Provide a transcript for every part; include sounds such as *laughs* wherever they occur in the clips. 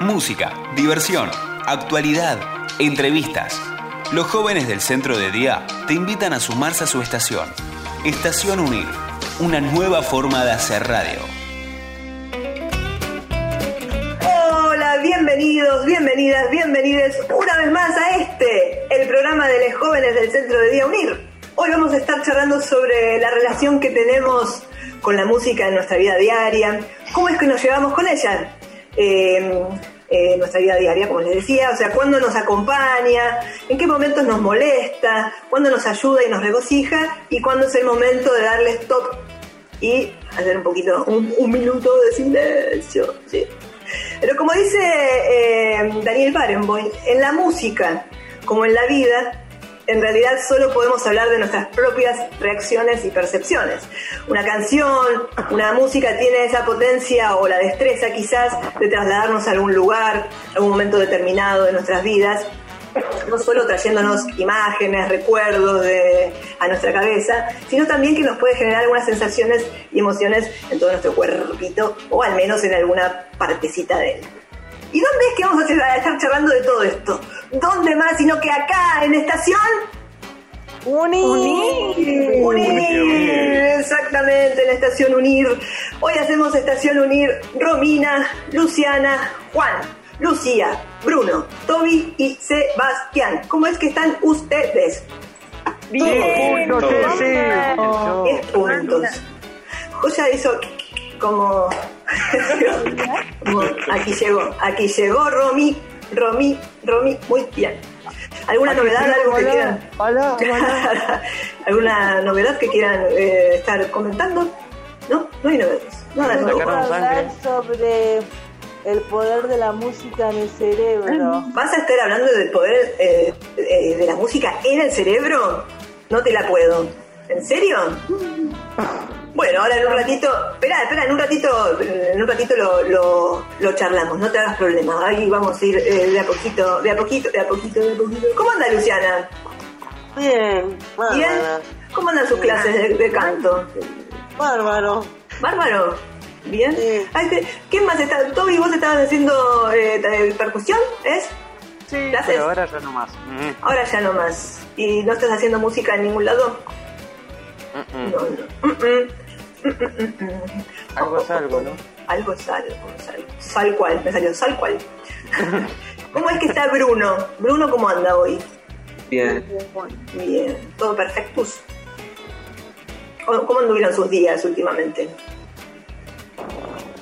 Música, diversión, actualidad, entrevistas. Los jóvenes del centro de día te invitan a sumarse a su estación. Estación Unir, una nueva forma de hacer radio. Hola, bienvenidos, bienvenidas, bienvenides una vez más a este, el programa de los jóvenes del centro de día Unir. Hoy vamos a estar charlando sobre la relación que tenemos con la música en nuestra vida diaria, cómo es que nos llevamos con ella. Eh, eh, nuestra vida diaria, como les decía, o sea, cuándo nos acompaña, en qué momentos nos molesta, cuándo nos ayuda y nos regocija y cuándo es el momento de darle stop y hacer un poquito, un, minuto de silencio. Pero como dice eh, Daniel Barenboim, en la música, como en la vida, en realidad solo podemos hablar de nuestras propias reacciones y percepciones. Una canción, una música tiene esa potencia o la destreza quizás de trasladarnos a algún lugar, a algún momento determinado de nuestras vidas, no solo trayéndonos imágenes, recuerdos de, a nuestra cabeza, sino también que nos puede generar algunas sensaciones y emociones en todo nuestro cuerpito o al menos en alguna partecita de él. ¿Y dónde es que vamos a estar charlando de todo esto? ¿Dónde más sino que acá, en Estación? Unir. Unir. Exactamente, en Estación Unir. Hoy hacemos Estación Unir Romina, Luciana, Juan, Lucía, Bruno, Toby y Sebastián. ¿Cómo es que están ustedes? Bien. puntos, Diez puntos. Joya hizo como aquí llegó, aquí llegó Romy, Romy, Romy, muy bien. ¿Alguna novedad, algo que quieran? *laughs* ¿Alguna novedad que quieran eh, estar comentando? ¿No? No hay novedades. Nada hablar sobre el poder de la música en el cerebro. ¿Vas a estar hablando del poder eh, eh, de la música en el cerebro? No te la puedo. ¿En serio? Bueno, ahora en un ratito, espera, espera, en un ratito, en un ratito lo, lo, charlamos, no te hagas problema. Ahí vamos a ir eh, de a poquito, de a poquito, de a poquito, de a poquito. ¿Cómo anda Luciana? Bien, ¿Bien? ¿Cómo andan sus clases de, canto? Bárbaro. ¿Bárbaro? ¿Bien? ¿Quién más está? Toby, vos estabas haciendo eh, percusión, ¿es? Sí, pero ahora ya no más. Ahora ya no más. ¿Y no estás haciendo música en ningún lado? No, no. *laughs* Algo es algo, ¿no? Algo es algo, sal, sal cual, me salió sal cual. *laughs* ¿Cómo es que está Bruno? Bruno, ¿cómo anda hoy? Bien. Bien, todo perfectus. ¿Cómo anduvieron sus días últimamente?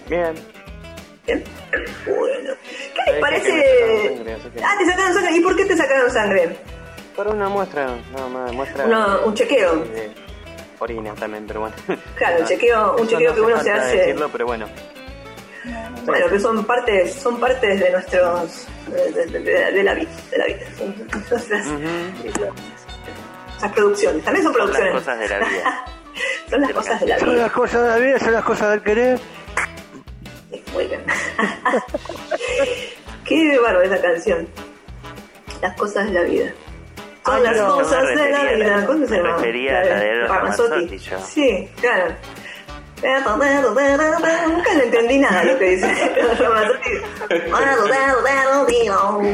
Bien. Bien. Bueno. ¿Qué les parece? ah, te sacaron sangre. ¿Y por qué te sacaron sangre? Para una muestra, nada más, muestra. un chequeo orina también, pero bueno. *laughs* Claro, un chequeo, un chequeo que uno se hace. Decirlo, pero bueno. Bueno, que son partes, son partes de nuestros de, la vida, de la vida. Son nuestras producciones. También son producciones. Son las cosas de la vida. *laughs* son las cosas de la vida. Son las cosas de la vida, son las cosas del querer. Muy bien. *laughs* Qué bárbaro esa canción. Las cosas de la vida. Son las cosas de la vida. ¿Cómo se llama? refería a la de Ramazzotti. Sí, claro. Nunca le entendí nada lo que dice *laughs*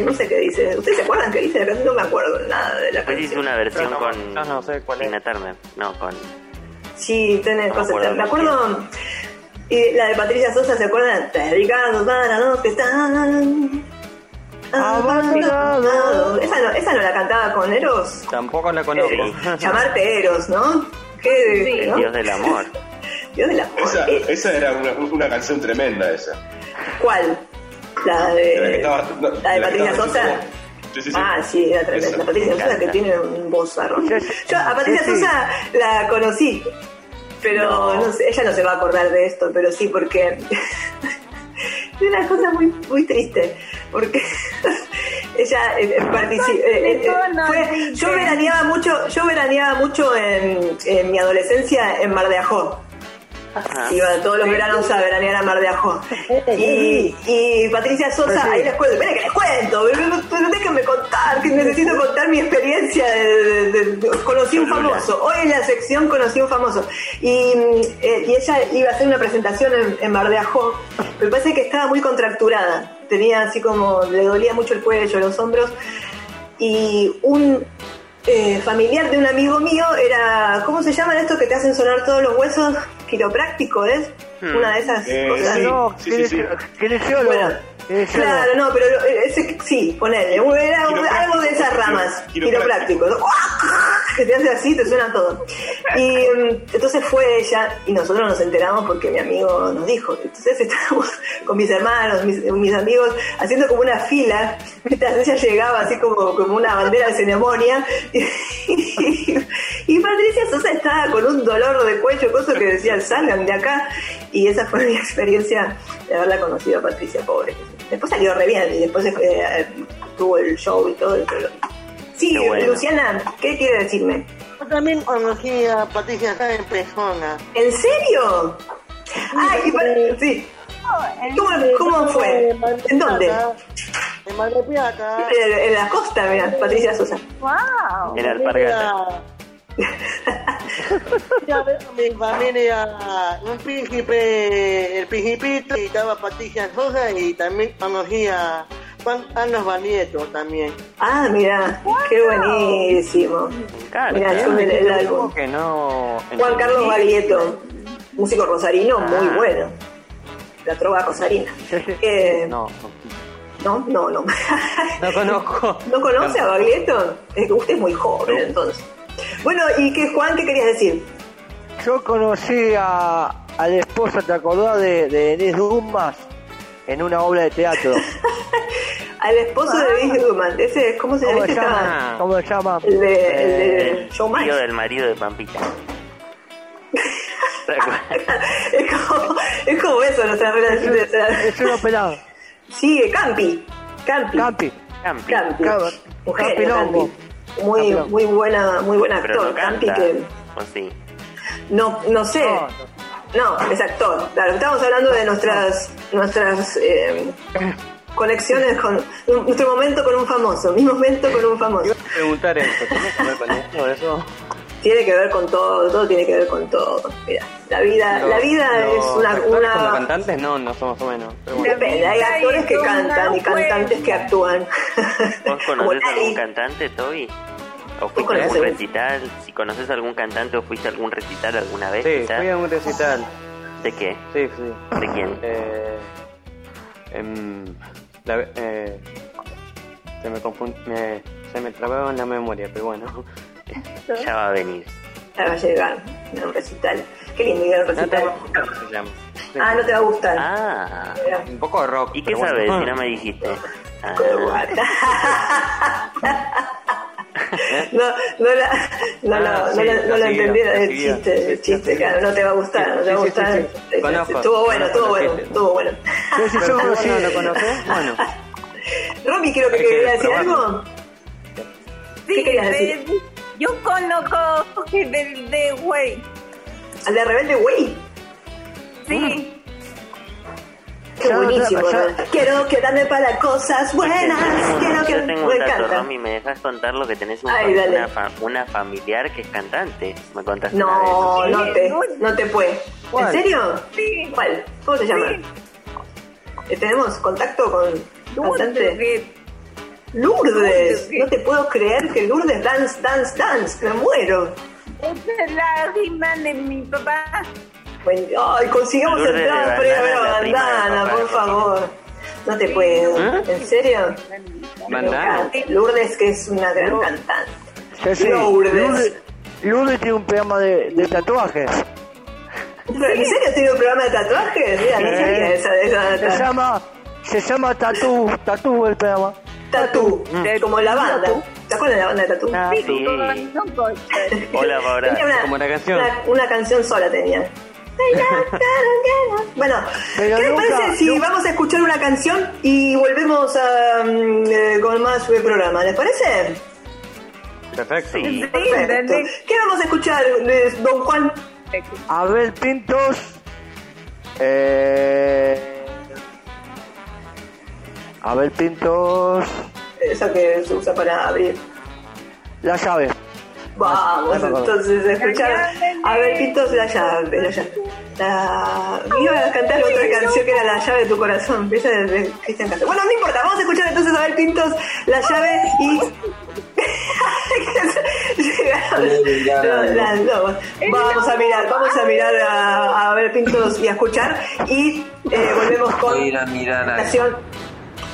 No sé qué dice. ¿Ustedes se acuerdan qué dice? No me acuerdo nada de la canción. hice una versión con. No, no sé cuál es. Turner. No, con. Sí, tiene cosas. Me acuerdo. Y la de Patricia Sosa, ¿se acuerdan? Ricardo para los que están Abandonado. ¿Esa no, ¿Esa no la cantaba con Eros? Tampoco la conozco. llamarte Eros, ¿no? ¿Qué, Dios del amor. *laughs* Dios del amor. Esa, eh, esa era una, una, canción tremenda, esa. ¿Cuál? La de, la, de Patricia Sosa. Sí, sí, sí. Ah, sí, era tremenda. La Patricia Sosa que tiene un vozarrón. Yo a Patricia Sosa la conocí, pero no. sé, ella no se va a acordar de esto, pero sí, porque *laughs* es una cosa muy, muy triste, porque *laughs* ella eh, eh, eh, yo veraneaba mucho, yo veraneaba mucho en, en, mi adolescencia en Mar de Ajó. Iba todos los veranos a veranear a Mar de Ajó. Y, y Patricia Sosa, ahí les cuento, esperen que les cuento, déjenme contar, que necesito contar mi experiencia de, de- de- conocí un famoso. Hoy en la sección conocí un famoso. Y, eh, y ella iba a hacer una presentación en, en Mar de Ajó, pero parece que estaba muy contracturada. Tenía así como, le dolía mucho el cuello, los hombros. Y un eh, familiar de un amigo mío era, ¿cómo se llaman estos que te hacen sonar todos los huesos? Quiropráctico, ¿es? Hmm. Una de esas Eh, cosas. sí. No, sí, sí. kinesiólogo. Bueno, claro, no, pero lo- ese, sí, ponele, era algo de esas ramas, quiropráctico. quiropráctico, que te hace así, te suena todo. Y mm, entonces fue ella, y nosotros nos enteramos porque mi amigo nos dijo. Entonces estábamos *laughs* con mis hermanos, mis, mis amigos, haciendo como una fila, mientras ella llegaba así como, como una bandera de ceremonia, *laughs* y, y Patricia Sosa estaba con un dolor de cuello, cosas que decían, salgan de acá, y esa fue mi *laughs* experiencia de haberla conocido a Patricia, pobre. Después salió re bien, y después eh, tuvo el show y todo. Pero... Sí, Qué bueno. Luciana, ¿qué quiere decirme? Yo también conocí a Patricia Sáenz en persona. ¿En serio? Ay, y pa- sí. ¿Cómo, cómo fue? ¿En dónde? En Mar del Plata. En, en la costa, mira, Patricia Sosa. ¡Wow! En Alpargata. Fui a ver a mi familia, un príncipe, el principito, y estaba Patricia Sosa y también conocí a Juan Carlos Banieto también. Ah, mira, qué buenísimo. Claro, Mira, claro. me- el álbum. Que no. Juan Carlos Barieto, músico rosarino muy Ah. bueno. La trova rosarina. Eh, No, no, no, no. no conozco. *laughs* ¿No conoce a Baglietto? Usted es muy joven, entonces. Bueno, ¿y qué, Juan, qué querías decir? Yo conocí a, a la esposa, ¿te acordás de, de Denise Dumas? En una obra de teatro. *laughs* Al esposo de Denise Dumas. Ese, ¿cómo se llama? ¿Cómo llama? ¿Cómo se llama? El de, el Eh, de Showmatch. Tío del marido de Pampita. *laughs* Es, como, es como eso, nuestra relación. o sea, Es una pelada. Sigue, Campi. Campi. Campi. Campi. Campi. Cam- Un genio, Campilongo. Campi. Muy, Campilongo. muy buena, muy buen actor, no Campi, que no, no sé. No, No, es actor. Claro, estamos hablando de nuestras, nuestras eh, conexiones con nuestro momento con un famoso, mi momento con un famoso. preguntar eso. ¿Tiene que ver con esto? Eso? Tiene que ver con todo, todo tiene que ver con todo. Mira, la vida, la vida es una, una cantantes no, no somos o menos. Pero bueno. depende, hay actores que cantan y cantantes que actúan. ¿Vos *laughs* Como conoces algún cantante, Toby? ¿O fuiste a algún recital? Si conoces algún cantante o fuiste a algún recital alguna vez, Sí, quizás? fui a un recital. ¿De qué? Sí, sí. ¿De quién? Eh, em, la- eh, se me confund- me, se me trababa en la memoria, pero bueno. Ya va a venir. Ya va a llegar un recital. Qué lindo ir a un No te recital. se llama. Ah, no te va a gustar. Ah, Mira. Un poco de rock. ¿y qué bueno. sabes si no me dijiste? Ah, *laughs* No, no la, no, Ah, la- no, sí, entendí la el chiste, el chiste, claro, no te va a gustar, no te va a gustar. sí, sí. Conozco, Estuvo bueno, estuvo bueno, estuvo bueno. Sí, yo *laughs* no lo lo conoces. Bueno, Romy, creo que quería decir algo. Sí, ¿Qué querías decir? Yo conozco del de Güey. Al de Rebelde Way. Sí. Qué Ya, buenísimo. ¿verdad? Quiero quedarme para cosas buenas. Quiero que Yo tengo me un dato. Romy, ¿me dejas contar lo que tenés un Ay, fa- dale. una, fa- una familiar que es cantante? Me contaste una No, vez. no te, no te puede. ¿En serio? Sí. ¿Cuál? ¿Cómo se llama? Sí. Eh, ¿Tenemos contacto con cantante? Lourdes. No te puedo creer que Lourdes dance, dance, dance. Me muero. Esa es la rima de mi papá. Bueno, Ay, consigamos Lourdes de entradas para ver a Bandana, por favor. No te puedo. ¿Eh? ¿En serio? Bandana. Lourdes, que es una gran cantante. Sí, sí. Lourdes. Lourdes, Lourdes tiene un programa de, de tatuajes. ¿En serio tiene un programa de tatuajes? Mira, no sabía esa, esa Se data. llama, se llama Tatú, Tatú el programa. Tatú, como la banda. ¿Te acuerdas de la banda de Tatú? Ah, Sí. Cosas. Hola, Paola. Tenía una, Como la canción. Una, una canción sola tenía. *laughs* Bueno, Pero ¿qué les nunca- parece si nunca- vamos a escuchar una canción y volvemos a, mm, eh, con más del programa? ¿Les parece? Perfecto. Sí. Perfecto. ¿Qué vamos a escuchar, eh, don Juan? Abel Pintos Eh, a ver, Pintos. Esa que se usa para abrir. La llave. Vamos, entonces, escuchar. A ver, Pintos, la llave, la llave. La... Iba a cantar otra canción que era La llave de tu corazón. Empieza desde Cristian Castro. Bueno, no importa, vamos a escuchar entonces a ver, Pintos, la llave y. Llegaron las dos. *laughs* Vamos a mirar, vamos a mirar a, a ver Pintos y a escuchar y eh, volvemos con Voy a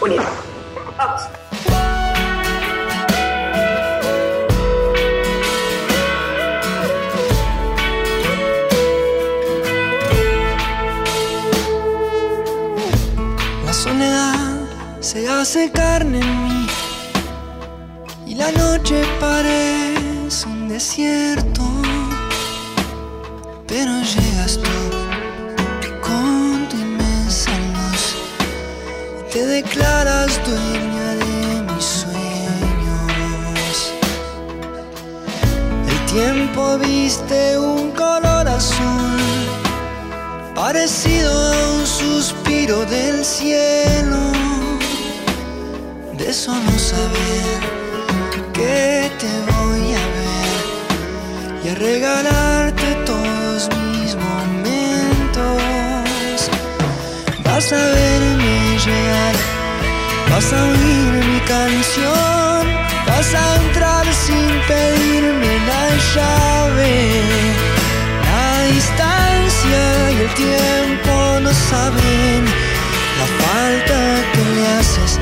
Vamos. La soledad se hace carne en mí y la noche parece un desierto. Pero llegas tú te declaras dueña de mis sueños. El tiempo viste un color azul parecido a un suspiro del cielo, de solo saber que te voy a ver y a regalarte todos mis Vas a verme llegar, vas a oír mi canción, vas a entrar sin pedirme la llave. La distancia y el tiempo no saben la falta que le haces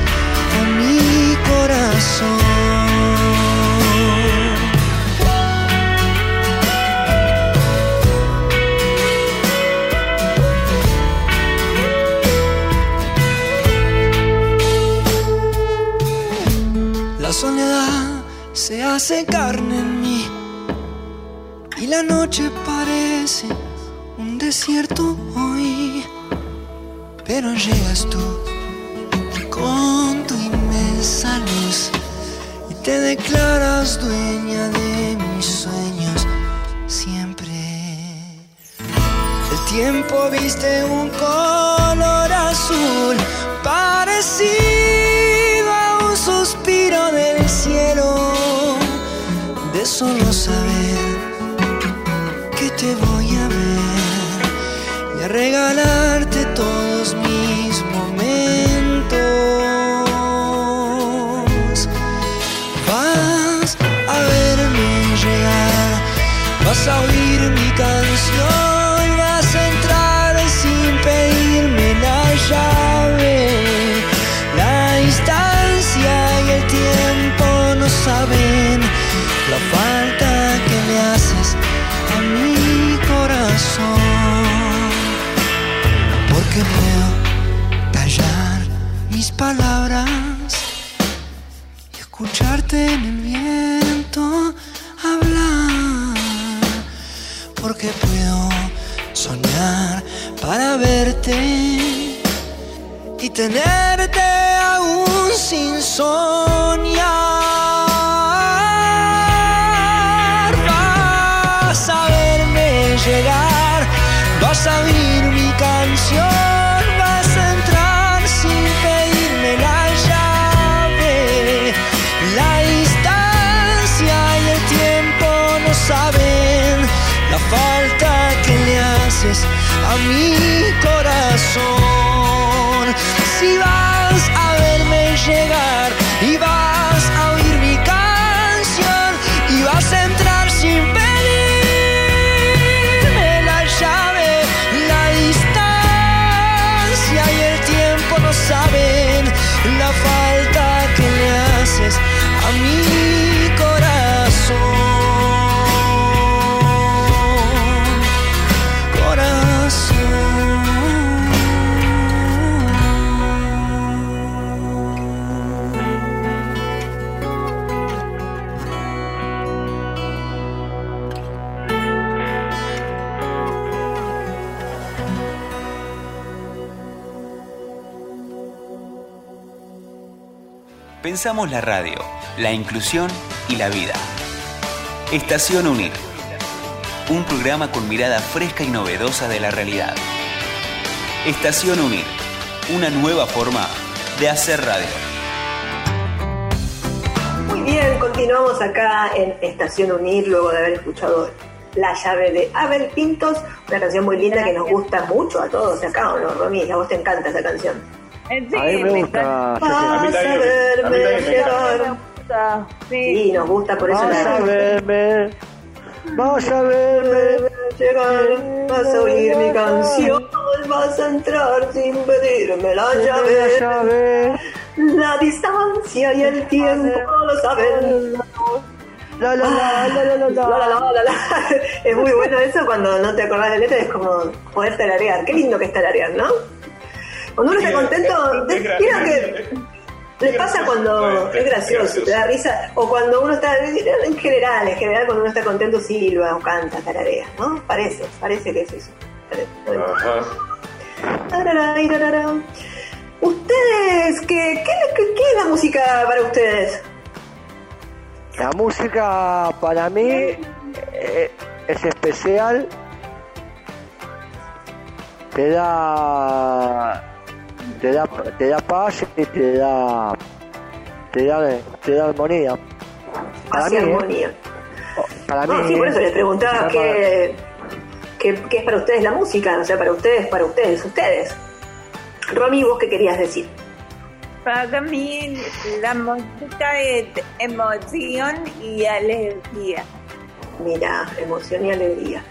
se hace carne en mí y la noche parece un desierto hoy. Pero llegas tú con tu inmensa luz y te declaras dueña de mis sueños siempre. El tiempo viste un color azul parecido a un suspiro del cielo solo saber que te voy a ver y a regalarte mis palabras y escucharte en el viento hablar. Porque puedo soñar para verte y tenerte aún sin soñar. A Pensamos la radio, la inclusión y la vida. Estación Unir. Un programa con mirada fresca y novedosa de la realidad. Estación Unir, una nueva forma de hacer radio. Muy bien, continuamos acá en Estación Unir luego de haber escuchado La llave de Abel Pintos, una canción muy linda que nos gusta mucho a todos acá, ¿o no, Romy? A vos te encanta esa canción. Eh, Sí, A mí me gusta. Vas A mí a también me- a mí verme también me llegar. gusta. Sí. Sí, nos gusta, por eso Vas a la verme. Vas a verme. llegar, vas a oír mi canción, vas a entrar sin pedirme la La llave. llave. La distancia y el tiempo lo saben. La la la la la la La, la. la, la, la, la. Es muy bueno eso cuando no te acordás de letra, es como poder tararear. Qué lindo que es tararear, ¿no? Cuando uno está contento, es- que es- le es pasa cuando es- es es gracioso, te da risa, o cuando uno está, en general, en general cuando uno está contento silba o canta, tararea, ¿no? Parece, parece que es eso. Ajá. Ustedes, ¿qué, qué, qué- qué es la música para ustedes? La música para mí eh, es especial. Te da, te da, te da paz y te da, te da, te da armonía. Para mí, ¿eh? armonía. Para No, mí. sí, por eso les preguntaba qué, qué, qué es para ustedes la música, o sea, para ustedes, para ustedes, ustedes. Romy, ¿vos qué querías decir? Para mí la música es emoción y alegría. Mira, emoción y alegría.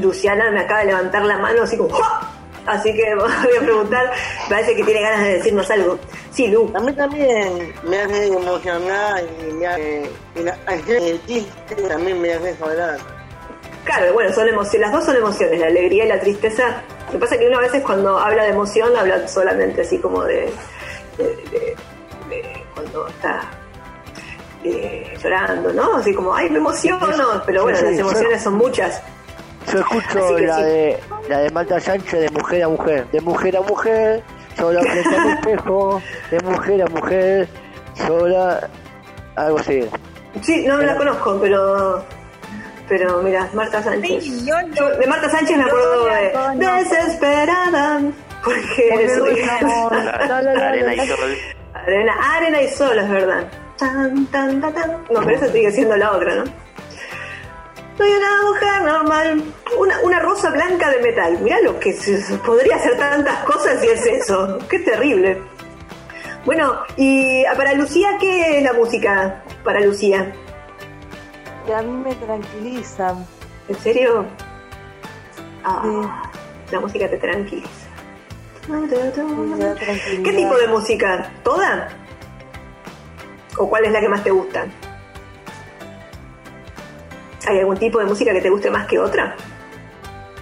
Luciana me acaba de levantar la mano así como ¡Jua! Así que *laughs* voy a preguntar, parece que tiene ganas de decirnos algo. Sí, Lu. A mí también me hace emocionar y me hace... Y la, el chiste también me hace llorar. Claro, bueno, son emociones, las dos son emociones, la alegría y la tristeza. Lo que pasa es que uno a veces cuando habla de emoción habla solamente así como de, de, de- de cuando está eh, llorando, ¿no? Así como, ay, me emociono. Pero bueno, Sí, sí, las emociones son muchas. Yo escucho la sí. de la de Marta Sánchez de mujer a mujer, de mujer a mujer, sola frente al espejo, de mujer a mujer, sola, algo así. Sí, no la conozco, pero pero mira, Marta Sánchez. Sí, yo no- Yo de Marta Sánchez me yo acuerdo de. Desesperada, porque Porque soy no es amor. La, la, la, la, Arena y sol. arena, arena y sol, es verdad. Tan, tan, tan, tan. No, pero eso sigue siendo la otra, ¿no? Soy una mujer normal, una, una rosa blanca de metal. Mirá lo que se- podría hacer tantas cosas y es eso. Qué terrible. Bueno, y ah, para Lucía, ¿qué es la música para Lucía? que a mí me tranquilizan. ¿En serio? Ah, la música te tranquiliza. ¿Qué tipo de música? ¿Toda? ¿O cuál es la que más te gusta? ¿Hay algún tipo de música que te guste más que otra?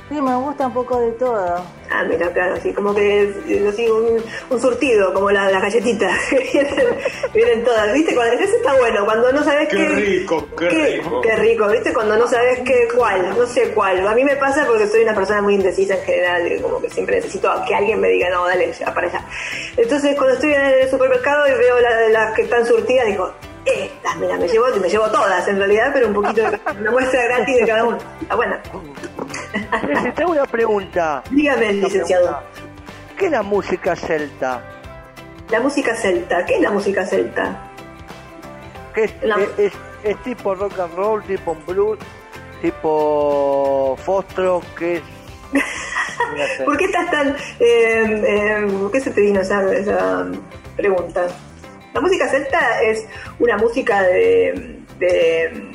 Sí, me gusta un poco de todo. Ah, mira, claro, así como que es así un, un surtido, como la- las galletitas. vienen, *laughs* vienen todas, ¿viste? Cuando, eso está bueno, cuando no sabes Qué qué. rico, qué rico. Qué rico, ¿viste? Cuando no sabes qué, cuál, no sé cuál. A mí me pasa porque soy una persona muy indecisa en general, y como que siempre necesito que alguien me diga, no, dale, ya para allá. Entonces, cuando estoy en el supermercado y veo la- las que están surtidas, digo, estas, mira, me llevo, me llevo todas en realidad, pero un poquito de *laughs* una muestra gratis de cada uno. Está buena. Tengo una pregunta. Dígame, licenciado. ¿Qué es la música celta? La música celta, ¿qué es la música celta? ¿Qué es, La- es, es- es tipo rock and roll, tipo blues, tipo fostro? ¿Qué es? *laughs* ¿Por qué estás tan... eh, eh, ¿Por qué se te vino esa, esa pregunta? La música celta es una música de, de,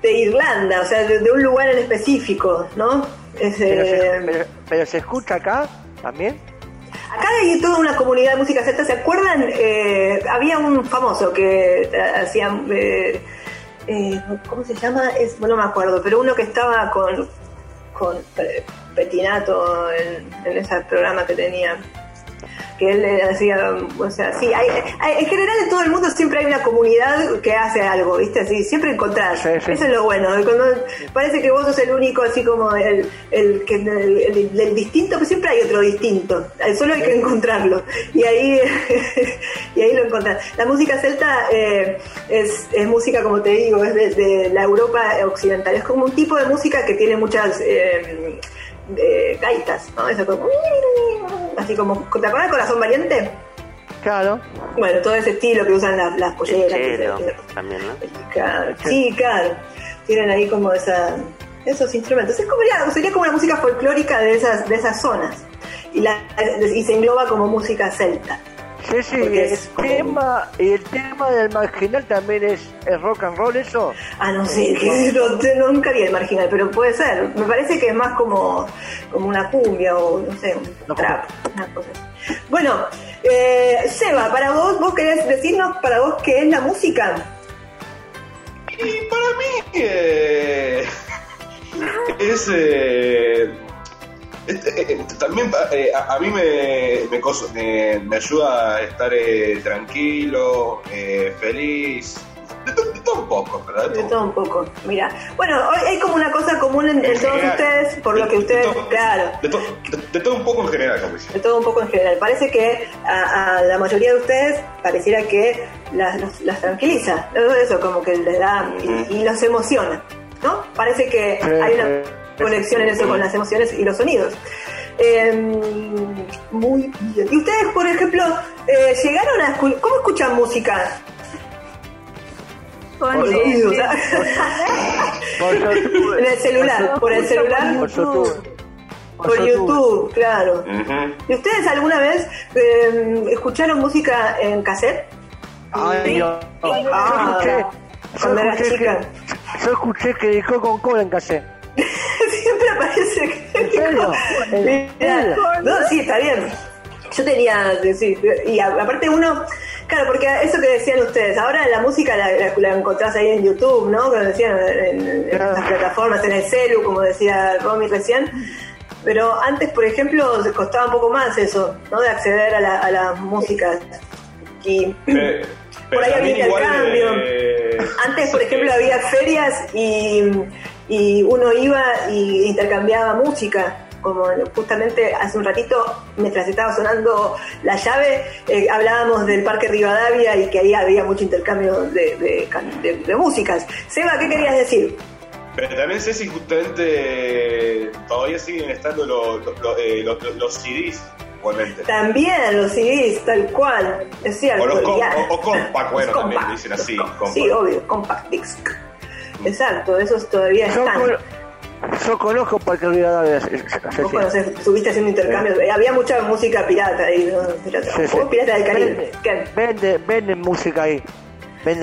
de Irlanda, o sea, de, de un lugar en específico, ¿no? Es, Pero, eh, se, pero- pero se escucha acá también. Acá hay toda una comunidad de música celta, ¿se acuerdan? Eh, había un famoso que eh, hacía... eh, eh, ¿Cómo se llama? Es, bueno, no me acuerdo, pero uno que estaba con, con Petinato en, en ese programa que tenía. Que él le hacía, o sea, sí, hay, hay- en general en todo el mundo siempre hay una comunidad que hace algo, ¿viste? Así, siempre encontrás. Sí, sí. Eso es lo bueno. y Cuando parece que vos sos el único, así como el, el, el- el distinto, pero siempre hay otro distinto. Solo hay que encontrarlo. Y ahí, *laughs* y ahí lo encontrás. La música celta eh, es, es música, como te digo, es de, de la Europa occidental. Es como un tipo de música que tiene muchas. eh, eh, gaitas, ¿no? Eso como, así como, ¿te acuerdas de Corazón Valiente? Claro. Bueno, todo ese estilo que usan las, las polleras. que Chelo, se- también, ¿no? Claro, sí, claro. Tienen ahí como esa, esos instrumentos. Es como ya, sería como una música folclórica de esas, de esas zonas. Y, la, y se engloba como música celta. Sí, sí, Porque y el como- tema, y el tema del marginal también es, es rock and roll eso. Ah, no sé, que no, te- nunca vi el marginal, pero puede ser. Me parece que es más como, como una cumbia o no sé, un No, trap, una cosa así. Bueno, eh, Seba, para vos, vos querés decirnos para vos qué es la música. Y para mí eh, *laughs* es, eh, *laughs* también eh, a, a mí me, me, coso- me- me ayuda a estar eh, tranquilo, eh, feliz, de, to- de todo un poco, ¿verdad? De todo un poco, mira. Bueno, hoy hay como una cosa común en, en todos general. ustedes, por lo que De- ustedes, de todo- claro, De, to- de- de todo un poco en general, como dice. de todo un poco en general. Parece que a, a la mayoría de ustedes pareciera que las, los- las tranquiliza, todo eso como que les da y, y los emociona, ¿no? Parece que hay una. *laughs* conexión en eso con las emociones y los sonidos. Eh, muy bien. ¿Y ustedes, por ejemplo, eh, llegaron a escu- ¿Cómo escuchan música? Con Por oídos. Por YouTube. *laughs* En el celular, por el celular, Por YouTube. por YouTube, claro. ¿Y ustedes alguna vez eh, escucharon música en cassette? Ay, no. Ah, yo escuché, yo cuando era escuché chica. que, yo escuché que dejó con cola en cassette. Serio? ¿En Mirá, serio? No, sí, está bien. Yo tenía, sí, y aparte uno, claro, porque eso que decían ustedes, ahora la música la, la- la encontrás ahí en YouTube, ¿no? Como decían en, en Claro. las plataformas, en el celu, como decía Romy recién. Pero antes, por ejemplo, costaba un poco más eso, ¿no? De acceder a la, a la música. Y Eh, *clears throat* Por ahí había intercambio. eh, Antes, por ejemplo, había ferias y, y uno iba y intercambiaba música. Como justamente hace un ratito, mientras estaba sonando la llave, eh, hablábamos del Parque Rivadavia y que ahí había mucho intercambio de, de can- de- de músicas. Seba, ¿qué querías decir? Pero también sé si justamente todavía siguen estando los, los, los, eh, los- los- los CDs igualmente. También los CDs, tal cual. Es cierto. O los com- ya. o- o compact, bueno, Los también compact, dicen así, compact. Sí, obvio, compact disc. Exacto, esos todavía Yo, están. con- yo conozco Parque Rivadavia. Vos conocés, estuviste haciendo intercambios. Eh, Había mucha música pirata ahí. ¿no? Pirata. Sí, sí. Pirata del Caribe. Vende- ¿Qué? Vende, venden música ahí.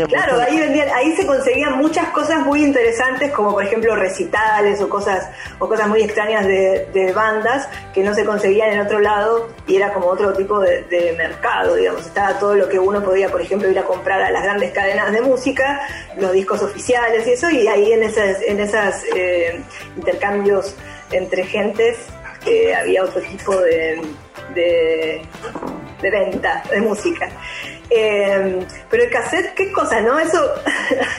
Claro, ahí, vendían, ahí se conseguían muchas cosas muy interesantes, como por ejemplo recitales o cosas o cosas muy extrañas de, de bandas que no se conseguían en otro lado y era como otro tipo de, de mercado, digamos. Estaba todo lo que uno podía, por ejemplo, ir a comprar a las grandes cadenas de música, los discos oficiales y eso, y ahí en esas, en esas eh, intercambios entre gentes eh, había otro tipo de, de, de venta de música. Eh, pero el cassette, qué cosa, ¿no? Eso.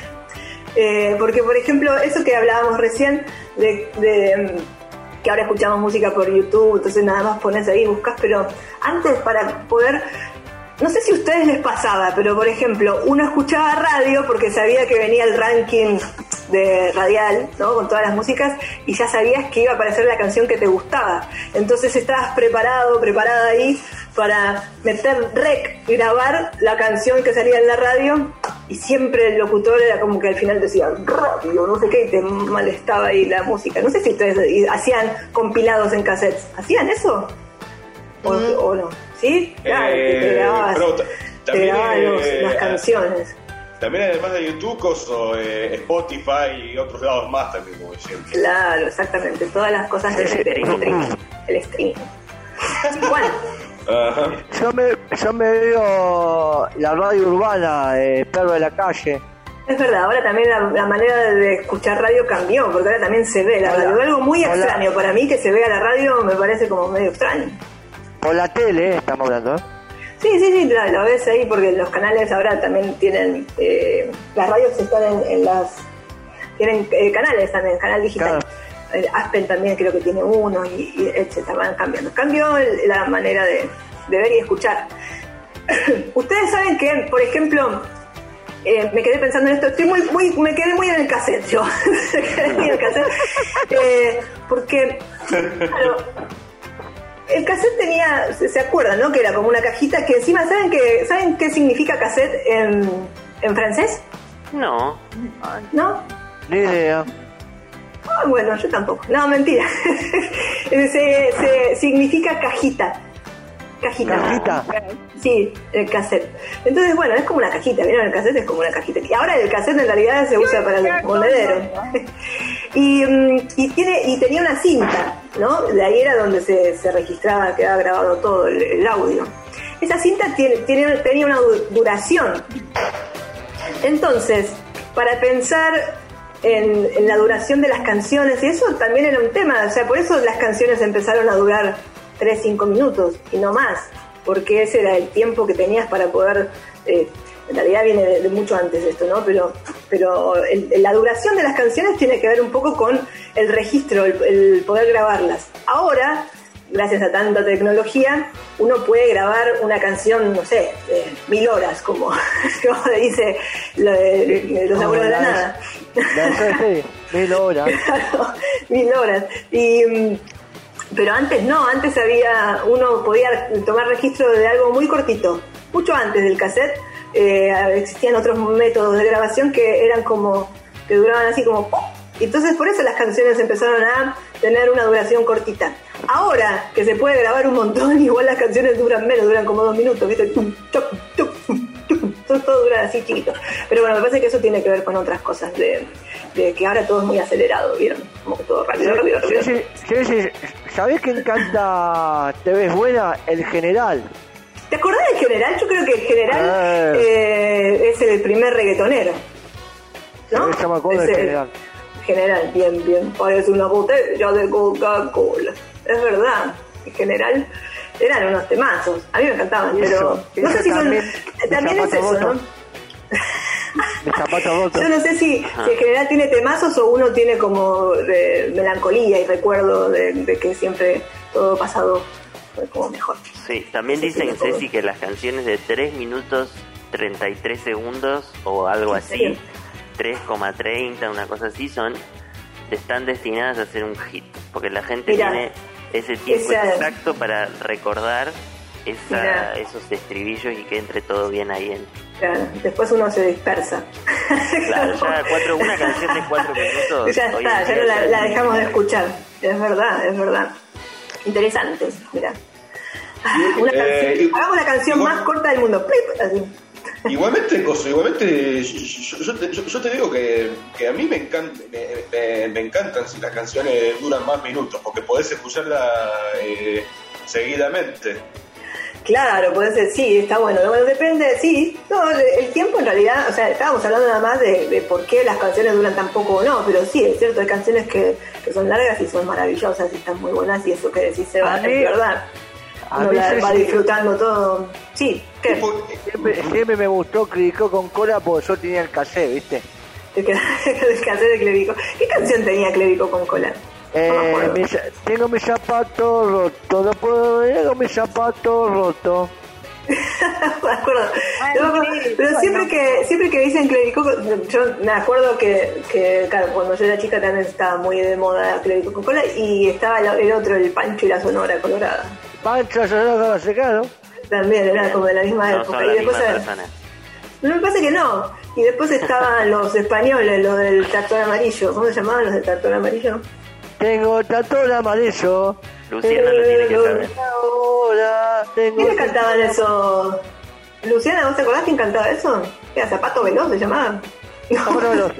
*laughs* eh, porque, por ejemplo, eso que hablábamos recién, de, mm, que ahora escuchamos música por YouTube, entonces nada más pones ahí, buscas, pero antes para poder. No sé si a ustedes les pasaba, pero por ejemplo, uno escuchaba radio porque sabía que venía el ranking de radial, ¿no? Con todas las músicas y ya sabías que iba a aparecer la canción que te gustaba. Entonces estabas preparado, preparada ahí para meter rec, grabar la canción que salía en la radio y siempre el locutor era como que al final decía radio, no sé qué, y te malestaba ahí la música. No sé si ustedes hacían compilados en cassettes. ¿Hacían eso? ¿O, o no? ¿Sí? Claro, te Eh, grababas, pero ta- te grababas los- eh, las canciones. También además de YouTube, coso, eh, Spotify y otros lados más también, como siempre. Claro, exactamente. Todas las cosas del del streaming. El streaming. *laughs* Bueno, Ajá. Yo me, yo me veo la radio urbana, eh, Perro de la Calle. es verdad, ahora también la, la manera de escuchar radio cambió, porque ahora también se ve la Hola. radio. Algo muy Hola. extraño para mí que se vea la radio me parece como medio extraño. Por la tele, eh, estamos hablando. ¿eh? Sí, sí, sí, la- lo ves ahí porque los canales ahora también tienen, eh, las radios están en, en las, tienen eh, canales también, canal digital. Claro. El Aspen también creo que tiene uno y, y etcétera, van cambiando. Cambió la manera de, de ver y escuchar. *coughs* Ustedes saben que, por ejemplo, eh, me quedé pensando en esto, estoy muy, muy, me quedé muy en el cassette yo, *laughs* Me quedé muy en el cassette, Eh, porque Claro. El cassette tenía, se, se acuerdan, ¿no? Que era como una cajita que encima, ¿saben qué, ¿saben qué significa cassette en, en francés? No. ¿No? Ni idea. Ah, bueno, yo tampoco. No, mentira. *laughs* se, se- significa cajita. Cajita. ¿Cajita? Sí, el cassette. Entonces, bueno, es como una cajita, ¿vieron? El cassette es como una cajita. Y ahora el cassette en realidad se usa para el monedero. *laughs* y, mm, y, tiene, y tenía una cinta, ¿no? De ahí era donde se, se registraba, quedaba grabado todo el, el audio. Esa cinta tiene, tiene- tenía una du- duración. Entonces, para pensar en, en la duración de las canciones, y eso también era un tema, o sea, por eso las canciones empezaron a durar 3, 5 minutos y no más, porque ese era el tiempo que tenías para poder, eh, en realidad viene de, de mucho antes esto, ¿no? Pero, pero el- la duración de las canciones tiene que ver un poco con el registro, el, el poder grabarlas. Ahora, gracias a tanta tecnología, uno puede grabar una canción, no sé, de mil horas, como, *laughs* como dice lo de- los abuelos de la nada. Mil horas. Mil horas. Y, mm, pero antes no, antes había, uno podía tomar registro de algo muy cortito, mucho antes del cassette. eh, existían otros métodos de grabación que eran como, que duraban así como entonces por eso las canciones empezaron a tener una duración cortita. Ahora que se puede grabar un montón, *laughs* igual las canciones duran menos, duran como dos minutos, ¿viste? *laughs* Todo, dura así chiquito. Pero bueno, me parece que eso tiene que ver con otras cosas, de, de que ahora todo es muy acelerado, ¿vieron? Como que todo rápido, rápido, rápido. Sí, sí, sí. ¿Sabés quién canta TV es buena? El general. ¿Te acordás del general? Yo creo que el general Ah. eh, es el primer reggaetonero. ¿No? Yo me acuerdo del general. General, bien, bien. Parece una botella de Coca-Cola. Es verdad. El general eran unos temazos. A mí me encantaban, pero no sé si son. también, También, mis es eso, ¿no? *laughs* Yo no sé si, si el general tiene temazos o uno tiene como eh, melancolía y recuerdo de, de que siempre todo pasado fue como mejor. Sí, también dicen. Ceci, que las canciones de 3 minutos 33 segundos o algo ¿En así, serio? 3,30, una cosa así, son están destinadas a ser un hit. Porque la gente Mirá, tiene ese tiempo esa- exacto para recordar esa, esos estribillos y que entre todo bien ahí en... Claro, después uno se dispersa. Claro, ya *laughs* cuatro, una canción de 4 minutos. ya está, ya no la, dejamos de escuchar. Es verdad, es verdad. Interesante, mira. Una Eh, canción- y- hagamos la canción más corta del mundo. Plip, así. Igualmente, coso, igualmente yo, yo te, yo- yo te digo que, que a mí me, encanta, me, me- me encantan si las canciones duran más minutos, porque podés escucharla eh, seguidamente. Claro, puede ser, sí, está bueno. Bueno, depende, sí. No, el tiempo en realidad, o sea, estábamos hablando nada más de, de por qué las canciones duran tan poco o no, pero sí, es cierto, hay canciones que, que son largas y son maravillosas y están muy buenas y eso que decís se va, A es verdad. A la sí, va sí. disfrutando todo. Sí, ¿qué? Siempre, siempre me gustó Crico con cola porque yo tenía el cassette, ¿viste? *laughs* El cassette de Clevico. ¿Qué canción tenía Clevico con cola? Eh, No mis- tengo mis zapatos rotos, no puedo ver, tengo mis zapatos rotos. *laughs* me acuerdo. No me acuerdo. Pero siempre que, siempre que dicen Clevico, yo me acuerdo que, que, claro, cuando yo era chica también estaba muy de moda Clevico con cola y estaba el, el otro, el Pancho y la Sonora Colorada. Pancho, lo secado. También era como de la misma No época. son y la después, misma persona. no me parece que no. Y después estaban los españoles, los del tractor amarillo. ¿Cómo se llamaban los del tractor amarillo? Tengo tatón amarillo. Luciana lo tiene que saber. Ahora tengo. ¿Quiénes cantaban eso? Luciana, ¿vos te acordás quién cantaba eso? Era Zapato Veloz, se llamaba. *laughs* Zapato Veloz.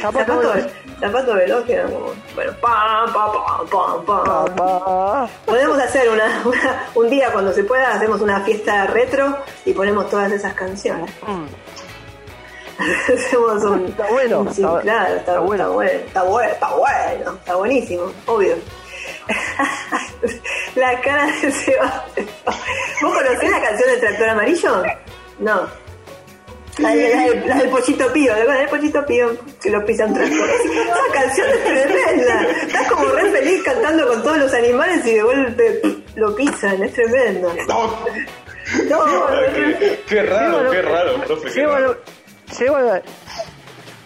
Zapato Zapato, Veloz. Zapato Veloz, que era como. Bueno, pam, pam, pam. Papá. Podemos hacer una, una- un día cuando se pueda, hacemos una fiesta retro y ponemos todas esas canciones. *laughs* hacemos un. Está bueno, sí, está- claro, está, está bueno. está bueno. Está bueno, está bueno, está buenísimo, obvio. *laughs* la cara de Sebastián. ¿Vos conocés la canción del tractor amarillo? No. La, de- la del- la pollito pío, ¿te acuerdas del pollito pío que lo pisa un tractor? *laughs* Esa canción es tremenda. Estás como re feliz cantando con todos los animales y de golpe lo pisan, es tremendo. *laughs* No, No, qué, qué raro, qué raro, profe. qué raro. lo-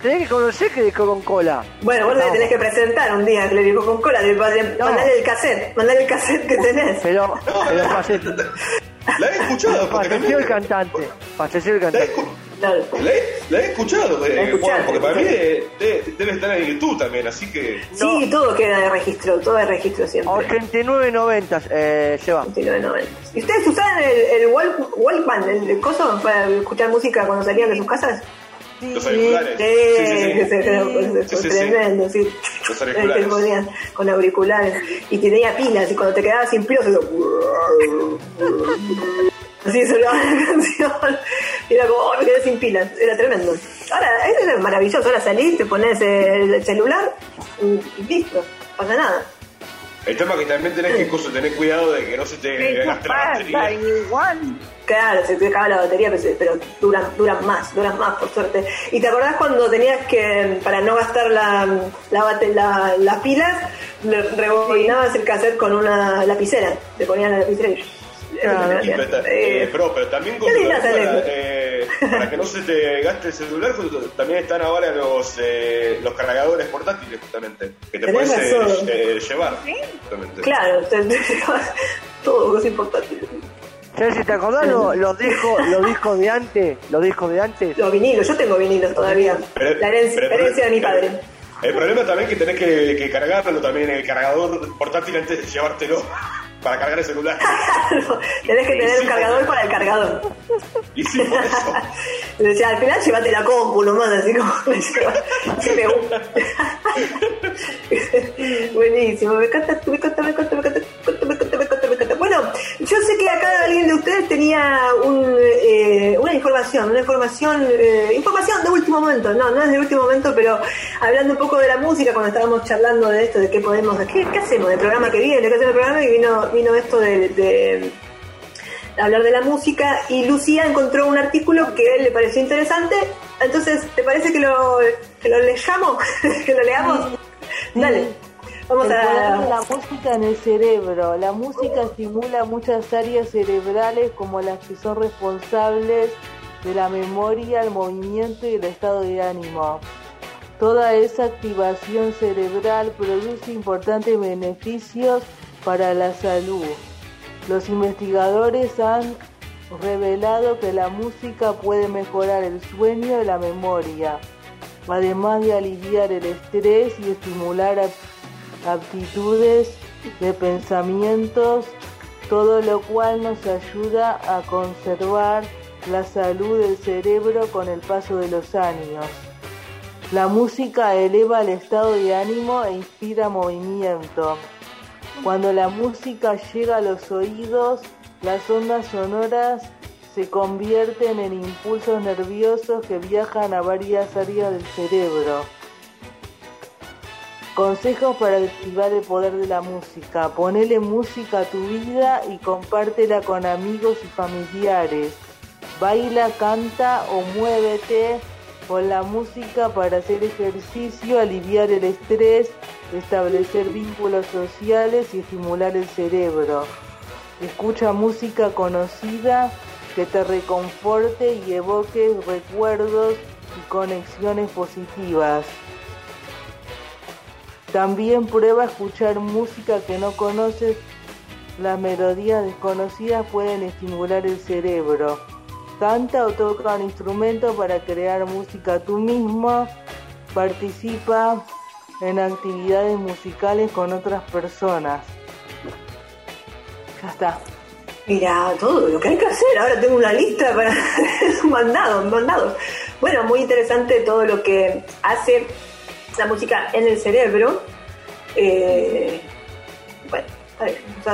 tenés que conocer Clérigo con cola. Bueno, vos le tenés que presentar un día Clérigo con cola, podés- No. mandale el cassette, mandale el cassette que tenés. *laughs* Pero, pero falleció, La he escuchado, también. el cantante. Falleció el La cantante. Claro. la he- la he escuchado, eh, Juan, porque para mí debe, debe estar en YouTube también, así que. Sí, todo queda de registro, todo de registro siempre. 89.90, eh, lleva. 89.90. ¿Y ustedes usaban el, el Walk- Walkman, el, el coso, para escuchar música cuando salían de sus casas? Los auriculares. Sí, Sí, sí, sí. Sí, tremendo, sí. Los Te auriculares. ponían con auriculares y tenía pilas y cuando te quedabas sin pilas así sonaba la *laughs* canción. Y era como oh, me quedé sin pilas era tremendo. Ahora eso es maravilloso. Ahora salís te pones el celular y listo. No pasa nada. El tema que también tenés que incluso tener cuidado de que no se te gaste la batería. igual. Claro, se te acaba la batería, pero, se- pero duran, duran más, duran más, por suerte. ¿Y te acordás cuando tenías que, para no gastar la, la, bate- la- las pilas, le- rebobinabas el cassette con una lapicera? Te ponían la lapicera y... Claro. Eh, pero, pero también con para, eh, para que no se te gaste el celular, pues, también están ahora los eh, los cargadores portátiles justamente, que te puedes eh, eh, llevar. Claro, te, te llevas todo, es importante. ¿Sabes si te acordás lo- los discos, los discos de antes? Los discos de antes. Los vinilos, yo tengo vinilos todavía. Pero- la herencia, pero- herencia de mi padre. El problema también es que tenés que, que cargarlo también el cargador portátil antes de llevártelo para cargar el celular. Tenés que tener sí, un cargador para el cargador. *laughs* Y sí, por eso. Le *laughs* decía, al final llévate la compu nomás, así como. *laughs* Buenísimo, me encanta, me encanta, me encanta, me encanta, me encanta, yo sé que acá alguien de ustedes tenía un, eh, una información, una información, eh, información de último momento, no, no es de último momento, pero hablando un poco de la música, cuando estábamos charlando de esto, de qué podemos, de qué, qué hacemos, del programa que viene, qué hacemos el programa, y vino, vino esto de- de hablar de la música y Lucía encontró un artículo que a él le pareció interesante. Entonces, ¿te parece que lo, que lo leyamos? *laughs* ¿Que lo leamos? Dale, vamos el poder de a... la música en el cerebro. La música estimula muchas áreas cerebrales como las que son responsables de la memoria, el movimiento y el estado de ánimo. Toda esa activación cerebral produce importantes beneficios para la salud. Los investigadores han revelado que la música puede mejorar el sueño y la memoria, además de aliviar el estrés y estimular ap- aptitudes de pensamientos, todo lo cual nos ayuda a conservar la salud del cerebro con el paso de los años. La música eleva el estado de ánimo e inspira movimiento. Cuando la música llega a los oídos, las ondas sonoras se convierten en impulsos nerviosos que viajan a varias áreas del cerebro. Consejos para activar el poder de la música. Ponele música a tu vida y compártela con amigos y familiares. Baila, canta o muévete con la música para hacer ejercicio, aliviar el estrés, establecer vínculos sociales y estimular el cerebro. Escucha música conocida que te reconforte y evoque recuerdos y conexiones positivas. También prueba a escuchar música que no conoces. Las melodías desconocidas pueden estimular el cerebro. Canta o toca un instrumento para crear música tú mismo. Participa en actividades musicales con otras personas. Ya está. Mira, todo lo que hay que hacer. Ahora tengo una lista para es *laughs* un mandado, un mandado. Bueno, muy interesante todo lo que hace la música en el cerebro. Eh, bueno,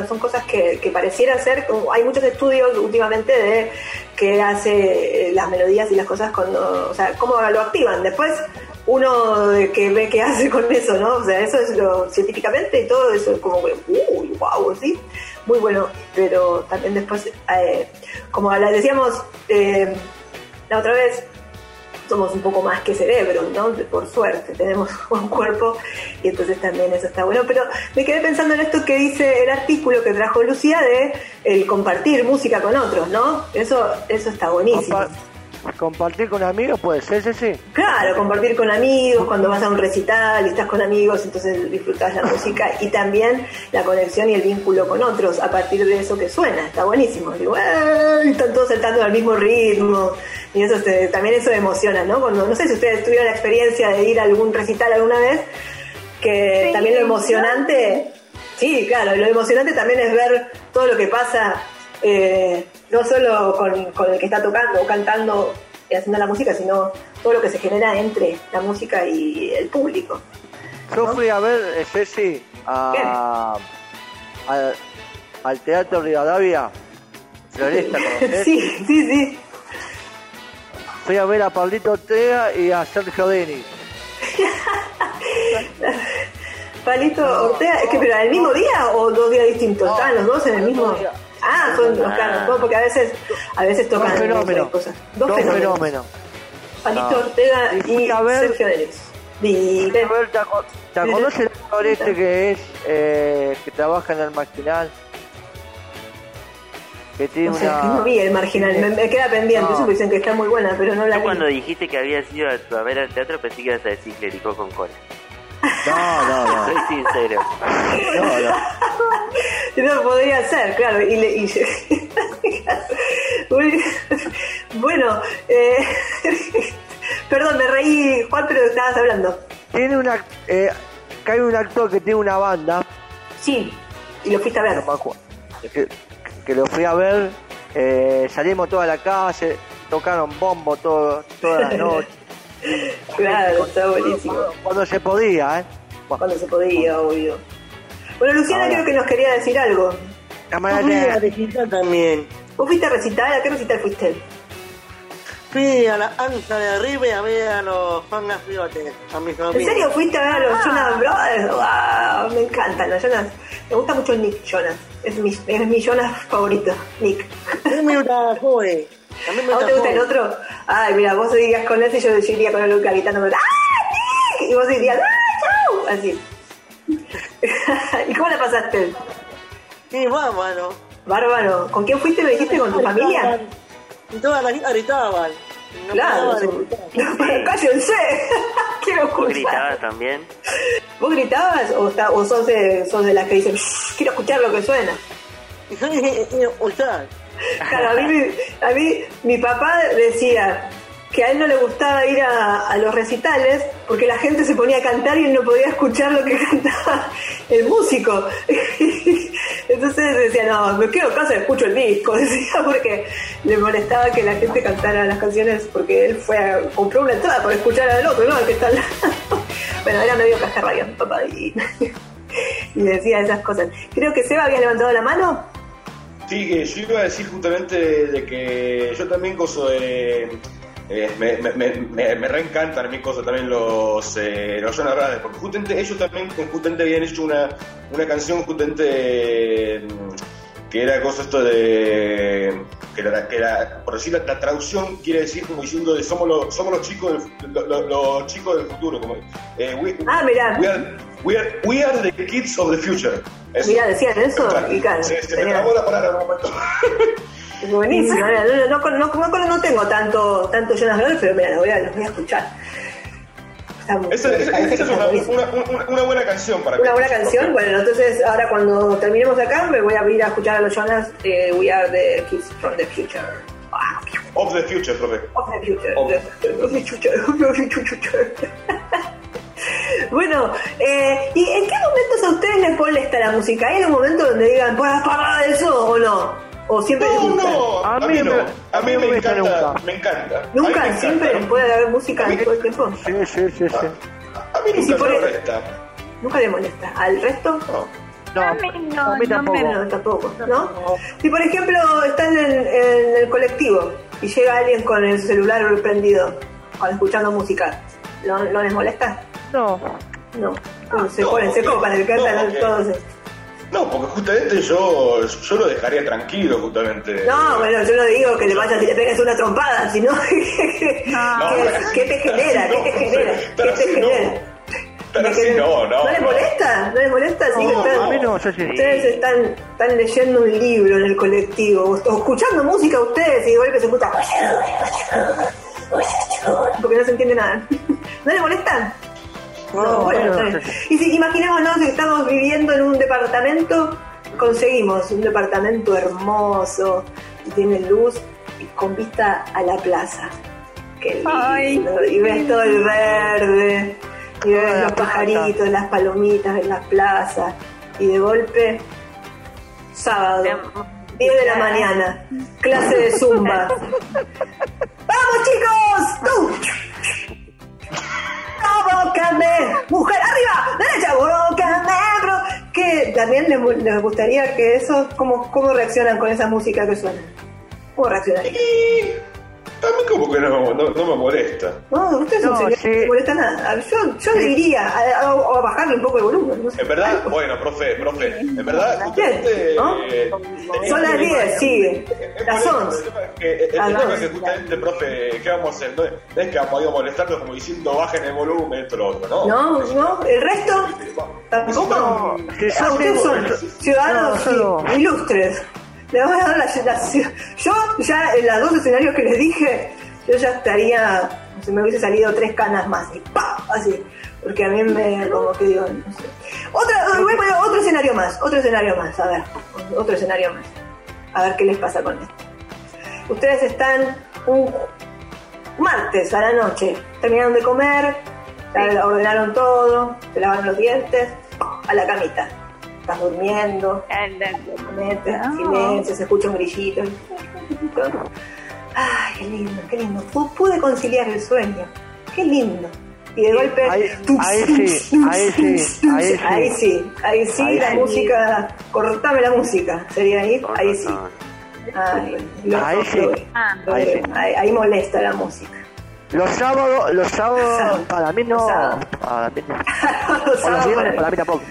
son cosas que, pareciera ser. Hay muchos estudios últimamente de que hace eh, las melodías y las cosas cuando. O sea, cómo lo activan. Después, uno que ve qué hace con eso, ¿no? O sea, eso es lo científicamente y todo eso es como, uy, wow, ¿sí? Muy bueno, pero también después, eh, como decíamos la otra vez, somos un poco más que cerebro, ¿no? Por suerte, tenemos *laughs* un cuerpo y entonces también eso está bueno. Pero me quedé pensando en esto que dice el artículo que trajo Lucía de el compartir música con otros, ¿no? Eso, eso está buenísimo. Compartir con amigos puede ser, sí, sí. Claro, compartir con amigos, cuando vas a un recital y estás con amigos, entonces disfrutás la música y también la conexión y el vínculo con otros a partir de eso que suena, está buenísimo. Están todos saltando al mismo ritmo y eso te- también eso emociona, ¿no? Cuando, no sé si ustedes tuvieron la experiencia de ir a algún recital alguna vez, que Sí, también lo emocionante, sí, claro, lo emocionante también es ver todo lo que pasa, eh, no solo con, con el que está tocando o cantando y haciendo la música, sino todo lo que se genera entre la música y el público. Yo fui a ver, eh, Ceci, a, al, al Teatro Rivadavia, Floresta. *laughs* Sí, sí, sí. Fui a ver a Pablito Ortega y a Sergio Denis. *laughs* Palito Ortega, es que pero el mismo día o dos días distintos, estaban los dos en el mismo. Ah, son los claro, porque a veces a veces Dos tocan fenómenos. cosas. Dos fenómenos. fenómenos. Palito No. Ortega Y ver- Sergio ver, ¿Te aco- te acordás el actor este que es, eh, que trabaja en el marginal? Que tiene No sé, una... no vi el marginal, me, me queda pendiente, No. dicen que está muy buena, pero no la Yo vi. cuando dijiste que habías ido a, a ver al teatro pensé que ibas a decir clericó con cola. No, no, no. Soy sincero. No, no. No podría ser, claro. Y, le- y- bueno, eh, *laughs* perdón, me reí, Juan, pero estabas hablando. Tiene una... Eh, que hay un actor que tiene una banda, Sí, y lo fuiste a ver. que, que lo fui a ver, eh, salimos toda la calle, tocaron bombo todo, toda la *laughs* noche, Claro, está buenísimo. cuando se podía, ¿eh? Bueno, Cuando se podía, obvio. Bueno, Luciana Ahora. creo que nos quería decir algo. manera fui a recital también. ¿Vos fuiste a recital? ¿A qué recital fuiste? Fui a la Anza de Arriba a ver a los a mis ¿En serio fuiste a ver a los Jonas Brothers? ¡Wow! Me encantan los Jonas. Me gusta mucho el Nick Jonas. Es mi, es mi Jonas favorito, Nick. A me gusta Joey. A mí me ¿A vos te gusta el otro? Ay, mira, vos dirías con ese y yo, yo iría con el Luca gritando ¡Ah, Nick! Y vos dirías ¡Ah! Así. *laughs* ¿Y cómo la pasaste? Sí, bárbaro. Bárbaro. ¿Con quién fuiste? ¿Me dijiste? ¿Con tu familia? Y todas las chicas gritaban. No Claro. gritar. *laughs* ¡Cállense! *laughs* Quiero ¿Vos escuchar. gritabas también? ¿Vos gritabas o, está- o sos, de, sos de las que dicen "Shh, quiero escuchar lo que suena? Dije, eh, usar. Claro, a mí, a mí mi papá decía que a él no le gustaba ir a, los recitales porque la gente se ponía a cantar y él no podía escuchar lo que *laughs* cantaba el músico. *laughs* Entonces decía, no, me quedo en casa escucho el disco, *laughs* decía, porque le molestaba que la gente cantara las canciones porque él fue a compró una entrada para escuchar al otro, ¿no? El que está al lado. Bueno, era medio papá y, y decía esas cosas. Creo que Seba había levantado la mano. Sí, que yo iba a decir justamente de que yo también coso de... eh, me, me, me, me, reencantan a mí cosas también los, eh, los Jonas Brothers, porque justamente ellos también justamente habían hecho una, una canción justamente mm, que era cosa esto de que era, que era por decir la, la traducción quiere decir como diciendo de somos los somos los chicos del, lo- lo- los chicos del futuro como eh, we, Ah, mirá. we are, we, are, we are the kids of the future Eso. Mirá, decían eso Claro, y claro. se, se me trabó la palabra en un momento *laughs* Es buenísimo, no, no, no, no, no- no tengo tanto, tanto Jonas Brothers, pero mira, los voy a, los voy a escuchar. Esa, es una, buenísimo. una, una, una buena canción para Una que- buena canción, bueno, entonces ahora cuando terminemos acá me voy a ir a escuchar a los Jonas de We Are the Kids from the Future. Ah, Of the Future, profe. Of the Future. Of- Of the Future. Of the Future. *laughs* Bueno, eh, ¿y en qué momentos a ustedes les molesta la música? ¿Hay algún momento donde digan, para, para de eso o no? ¿O siempre les No, gusta? no, A a mí mí no. me- A mí me encanta, nunca. me encanta. A mí ¿Nunca? me encanta. ¿Siempre puede haber música A mí- todo el tiempo? Sí, sí, sí, sí. A mí Y si nunca me el- molesta. ¿Nunca le molesta? ¿Al resto? No. No, A mí no, a mí no tampoco. No, tampoco, ¿no? Si por ejemplo están en, en el colectivo y llega alguien con el celular prendido o escuchando música, ¿no, les molesta? No. No. Se No, ponen, se copan, el no, cantan todos. No, porque justamente yo, yo lo dejaría tranquilo, justamente. No, bueno, yo no digo que le vayas y le pegues una trompada, sino *laughs* que, No, que- ¿qué te genera? ¿Qué te genera? ¿Qué te así genera? Pero sí, que- no, no, les no. molesta? ¿No les molesta? Sí, que No, están- sí. Ustedes están, están leyendo un libro en el colectivo, o, escuchando música ustedes y de golpe se escucha. *laughs* Porque no se entiende nada. *laughs* ¿No les molestan? No, bueno, no, Y si imaginémonos que estamos viviendo en un departamento, conseguimos un departamento hermoso y tiene luz y con vista a la plaza. Qué lindo. Ay, y ves todo el verde, y ves la los pajaritos, las palomitas en las plazas, y de golpe, sábado, 10 de la mañana, clase de zumba. *laughs* ¡Vamos chicos! ¡Tú! ¡Provócame! ¡Mujer arriba! ¡Derecha! ¡Provócame! bro! Que también les, les gustaría que eso, ¿cómo, ¿cómo reaccionan con esa música que suena? ¿Cómo reaccionan? A mí como que no, no, no me molesta. No, ustedes son No, sí. les molesta nada. Yo, yo le diría a, a- a bajarle un poco el volumen. No sé. En verdad, bueno, profe, profe, en verdad. ¿no? eh, Son las el tema- 10, sigue. es Las por eso, 11. El tema es que, el Ah, tema no. es que justamente, profe, ¿qué vamos a hacer? No es, que vamos a ir a molestarnos como diciendo bajen el volumen, esto, lo otro, ¿no? No, no, el resto tampoco. Ah, ustedes son ciudadanos ilustres. Le voy a dar la, la- Yo ya en los dos escenarios que les dije, yo ya estaría, se me hubiese salido tres canas más y ¡pa! así. Porque a mí me, como que digo, no sé. Otra, voy a poner otro escenario más, otro escenario más, a ver, otro escenario más. A ver qué les pasa con esto. Ustedes están un martes a la noche, terminaron de comer, ordenaron todo, se lavaron los dientes, a la camita. Estás durmiendo, metes, silencio, se escucha un grillito. Ay, qué lindo, qué lindo. Pu- Pude conciliar el sueño. Qué lindo. Y de golpe. Ahí- sí, ahí sí, ahí sí. Ahí sí, ahí sí, Ahí la sí. música. Cortame la música. Sería ahí, ahí sí. Ay, Ahí sí. Ahí sí. ahí- ahí molesta la música. Los sábados, los sábados Sábado. para mí no. Los sábados. Para mí no. *laughs* Los sábados para para mí tampoco.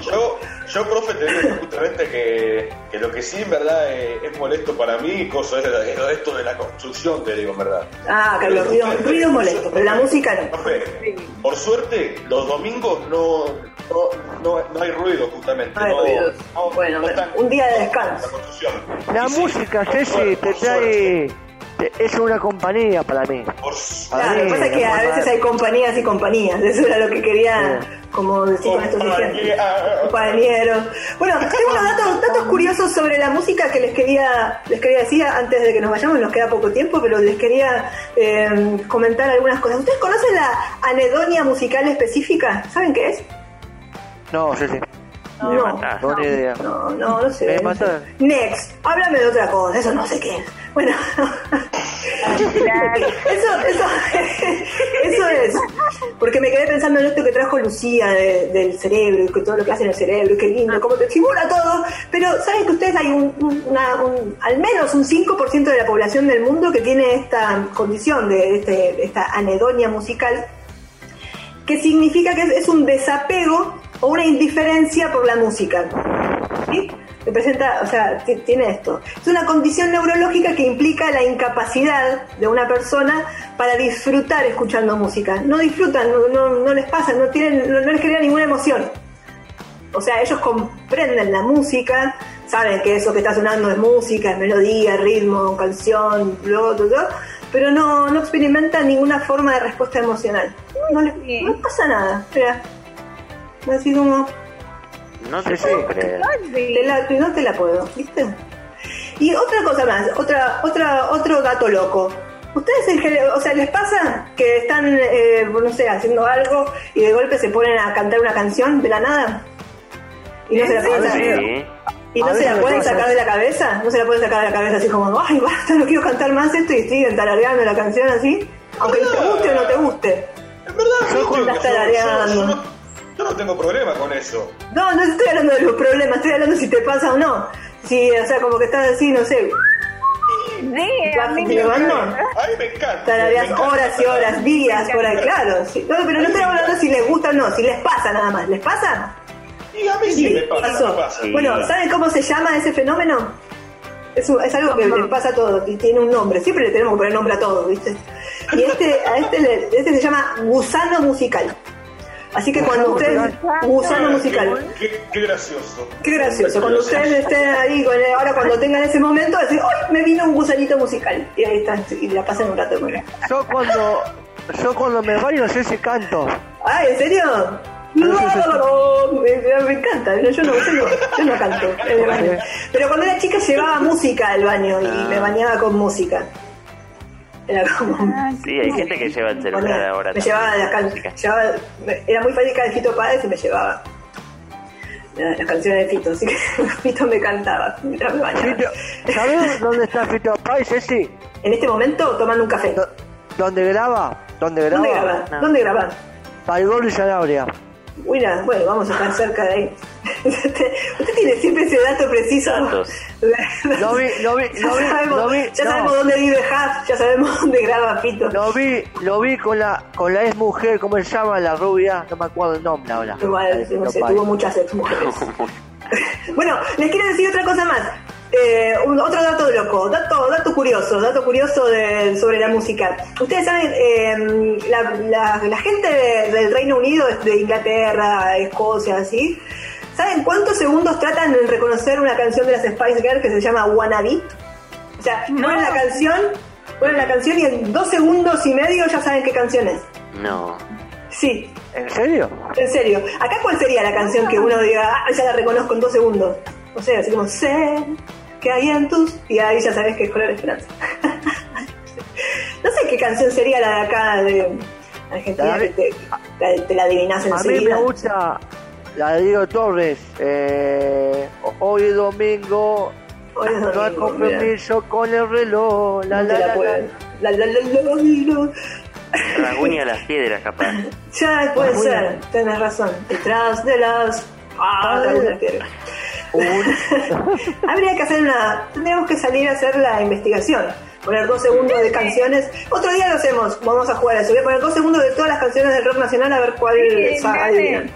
Yo, yo, profe, te digo justamente que, que lo que sí en verdad eh, es molesto para mí, cosa es, es esto de la construcción, te digo en verdad. Ah, que los ruidos, ruidos molestos, pero la música no. Profe, por suerte, los domingos no, no, no, no hay ruido justamente. No hay ruidos. no- Bueno, no están- un día de descanso. La. La música, Ceci, te trae. Te- es una compañía para mí. por- Para Claro, lo que pasa es que a veces hay compañías y compañías. Eso era lo que quería, como decir con estos ejemplos. Compañeros. Bueno, tengo unos datos, datos curiosos sobre la música que les quería, les quería decir antes de que nos vayamos, nos queda poco tiempo, pero les quería eh, comentar algunas cosas. ¿Ustedes conocen la anedonia musical específica? ¿Saben qué es? No, Ceci. Me No. No, idea. No, no, no sé. Me mataron. Next, háblame de otra cosa, eso no sé qué es. Bueno, *laughs* eso, eso, eso es. Porque me quedé pensando en esto que trajo Lucía de- del cerebro, y que todo lo que hace en el cerebro, y qué lindo, cómo te estimula todo. Pero saben que ustedes hay un, un- una- un- al menos un 5% de la población del mundo que tiene esta condición de este- esta anedonia musical que significa que es, es un desapego o una indiferencia por la música. ¿Sí? Representa, o sea, ti- tiene esto. Es una condición neurológica que implica la incapacidad de una persona para disfrutar escuchando música. No disfrutan, no, no- no les pasa, no, tienen, no, no les genera ninguna emoción. O sea, ellos comprenden la música, saben que eso que está sonando es música, es melodía, ritmo, canción, bla, bla, bla, pero no, no experimentan ninguna forma de respuesta emocional. No les, no pasa nada. Mira, así como, No te puedo creer. te la- no te la puedo, ¿viste? Y otra cosa más, otra, otra, otro gato loco. ¿Ustedes en general, o sea, les pasa que están, eh, no sé, haciendo algo y de golpe se ponen a cantar una canción de la nada? Y no se la pueden sacar, Sí. y no A se la pueden sacar de la cabeza, no se la pueden sacar de la cabeza así como, ay, basta, no quiero cantar más esto y siguen tarareando la canción así, aunque te guste o no te guste. En verdad, que yo- yo- tarareando. Yo no, tengo problema con eso. No, no estoy hablando de los problemas, estoy hablando si te pasa o no. Si, o sea, como que estás así, no sé, Sí, a mí me llevando, A mí me encanta. tarareas me encanta. horas y horas, días, por ahí, claro. sí. No, pero no estoy hablando si les gusta o no, si les pasa nada más. ¿Les pasa? Y a mí sí, me pasa, pasó. me pasa. Bueno, ¿saben cómo se llama ese fenómeno? Es, un- es algo que les pasa a todos y tiene un nombre. Siempre le tenemos que poner nombre a todo, ¿viste? Y este, a este, le- este se llama gusano musical. Así que cuando ustedes, gusano musical, Qué, qué gracioso. qué gracioso, cuando ustedes estén ahí, ahora cuando tengan ese momento, decir, ¡ay! Me vino un gusanito musical. Y ahí están, y la pasan un rato muy bien. Yo cuando, yo cuando me baño no sé si canto. Ah, ¿en serio? No, no, no, no, me, me encanta, no, yo, no, yo, no, yo no canto en el baño. Pero cuando era chica llevaba música al baño y me bañaba con música. Era como... Sí, hay gente que lleva el celular ahora. me también. llevaba las can- llevaba- me- era muy fanática de Fito Páez y me llevaba la- las canciones de Fito, así que *laughs* Fito me cantaba mientras me bañaba. Fito, ¿Sabes dónde está Fito Páez, Ceci? En este momento tomando un café. ¿Dónde graba? ¿Dónde graba? ¿Dónde graba? ¿Dónde graba? Paigón y Sanabria. Bueno, bueno, vamos a estar cerca de ahí. *laughs* Usted tiene siempre ese dato preciso. *laughs* Lo vi, lo vi, Ya lo vi, sabemos, lo vi, ya no. sabemos dónde vive Huff, ya sabemos *laughs* dónde graba Fito. Lo vi, lo vi con la, con la ex mujer, ¿cómo se llama? La rubia, no me acuerdo el nombre ahora. Igual, no sé, tuvo muchas ex mujeres. bueno, les quiero decir otra cosa más. Eh, un- otro dato loco, dato, dato curioso, dato curioso de- sobre la música. Ustedes saben, eh, la, la- la gente de- del Reino Unido, de Inglaterra, Escocia, así, ¿saben cuántos segundos tratan en reconocer una canción de las Spice Girls que se llama Wannabe? O sea, ponen la canción, ponen la canción y en dos segundos y medio ya saben qué canción es. No. Sí, ¿En serio? en serio. ¿Acá cuál sería la canción que uno diga, ah, ya la reconozco en dos segundos? O sea, así como, sé que hay en tus... Y ahí ya sabes que es Color Esperanza. *laughs* no sé qué canción sería la de acá de Argentina, La que te, la- te la adivinas A mí me gusta la de Diego Torres. Eh, hoy es domingo. Hoy es No hay compromiso con el reloj. La, No la, la la, la. la, la, la, la, la, la. Raguña las piedras, capaz. *laughs* Ya puede ser, tenés razón. Detrás de las. Ah, piedra. *laughs* Habría que hacer una. Tendríamos que salir a hacer la investigación. Poner dos segundos de canciones. Otro día lo hacemos. Vamos a jugar a eso. Voy a poner dos segundos de todas las canciones del rock nacional a ver cuál Sí, sa- dale. adivinan.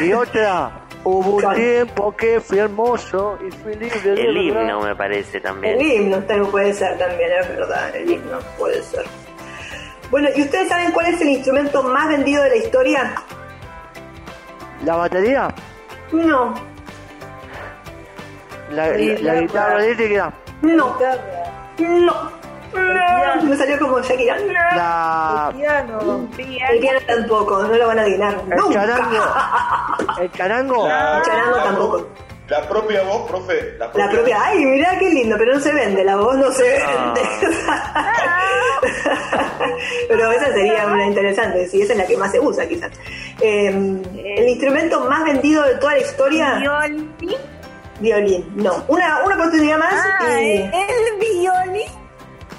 Y otra. Hubo un *laughs* tiempo que fui hermoso y fui libre El verdad. himno me parece El también. himno también puede ser, también, es verdad. El himno puede ser. Bueno, ¿y ustedes saben cuál es el instrumento más vendido de la historia? ¿La batería? No, La, la, la guitarra eléctrica. no, no. No, me salió como Shakira. No. La, Piano. El piano tampoco, no lo van a adivinar. el charango. Nunca. *laughs* El charango. La, El charango la tampoco. La propia voz, profe. La propia, La propia, ay, mirá qué lindo, pero no se vende, la voz no se Ah. vende. *laughs* pero esa sería una interesante, si esa es la que más se usa quizás. Eh, el instrumento más vendido de toda la historia, Violín. Violín. No, una, una oportunidad más Ah, y... el violín.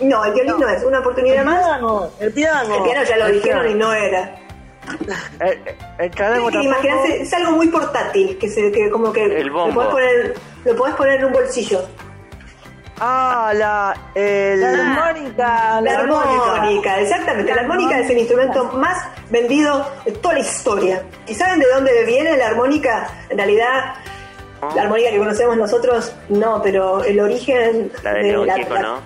No, el violín no, es una oportunidad El más. piano, el piano. El piano ya lo El dijeron piano. y no era. El, el charango Tienen que tampoco. imaginarse, es algo muy portátil, que, se, que como que El lo bombo. podés poner, lo podés poner en un bolsillo. Ah, la. El, La armónica. La armónica, exactamente. La armónica es el instrumento más vendido de toda la historia. ¿Y saben de dónde viene la armónica? En realidad, la armónica que conocemos nosotros, no, pero el origen La de León la- Gieco, la- ¿no?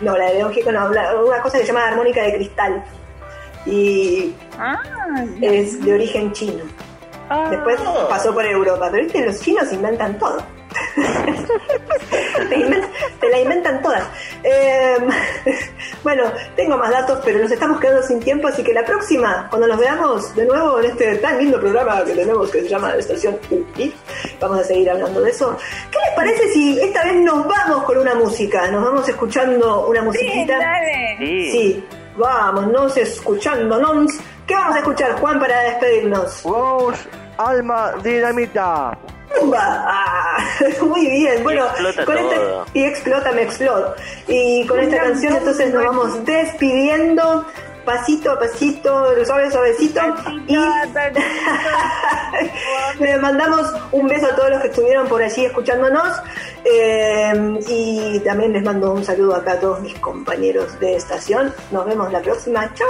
No, la de León Gieco no, la- una cosa que se llama armónica de cristal. Y Ah, es de origen chino. Después pasó por Europa, pero viste, los chinos inventan todo. Te, te la inventan todas. Eh, *laughs* bueno, tengo más datos, pero nos estamos quedando sin tiempo, así que la próxima, cuando nos veamos de nuevo en este tan lindo programa que tenemos que se llama la Estación UI, vamos a seguir hablando de eso. ¿Qué les parece si esta vez nos vamos con una música? Nos vamos escuchando una sí, musiquita. dale. Sí. Sí, vamos, nos escuchando, nons. ¿Qué vamos a escuchar, Juan, para despedirnos? Rose Alma Dinamita. ¡Pumba! Ah, *laughs* muy bien, bueno, explota con esta- y explota, me exploto. Y con esta canción entonces nos vamos despidiendo, pasito a pasito, suave, suavecito. Y *laughs* le mandamos un beso a todos los que estuvieron por allí escuchándonos. eh, y también les mando un saludo acá a todos mis compañeros de estación. Nos vemos la próxima. Chau.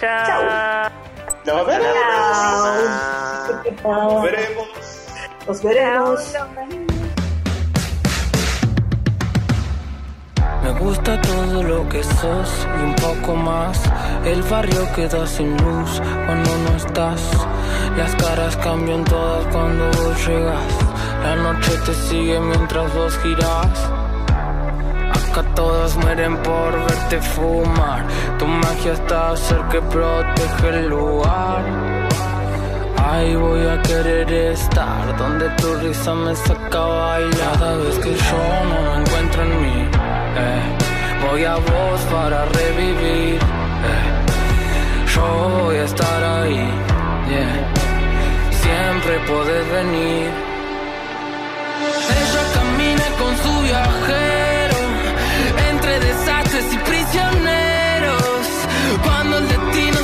Chao. Nos veremos. Chau. Nos veremos. Nos veremos. Me gusta todo lo que sos y un poco más. El barrio queda sin luz cuando no estás. Las caras cambian todas cuando vos llegas. La noche te sigue mientras vos girás. Acá todos mueren por verte fumar. Tu magia está cerca que protege el lugar. Ahí voy a querer estar donde tu risa me saca a bailar. Cada vez que yo no me encuentro en mí, eh, voy a vos para revivir. eh. Yo voy a estar ahí, yeah. siempre podés venir. Ella camina con su viajero entre desastres y prisioneros. Cuando el destino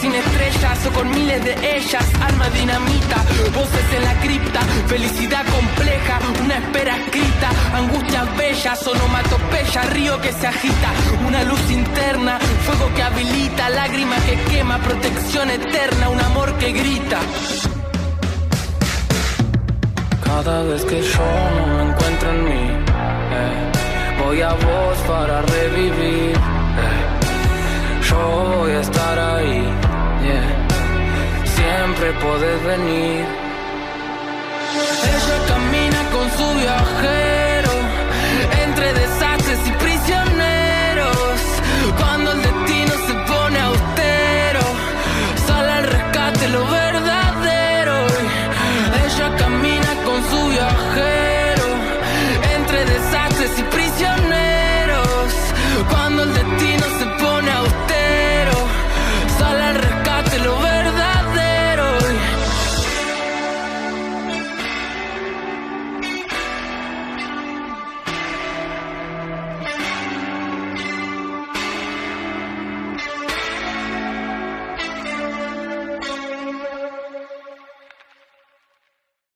sin estrellas o con miles de ellas, alma dinamita, voces en la cripta, felicidad compleja, una espera escrita, angustias bellas, onomatopeya, río que se agita, una luz interna, fuego que habilita, lágrima que quema, protección eterna, un amor que grita. Cada vez que yo no me encuentro en mí, eh, voy a vos para revivir. eh. Yo voy a estar ahí, Siempre podés venir. Ella camina con su viaje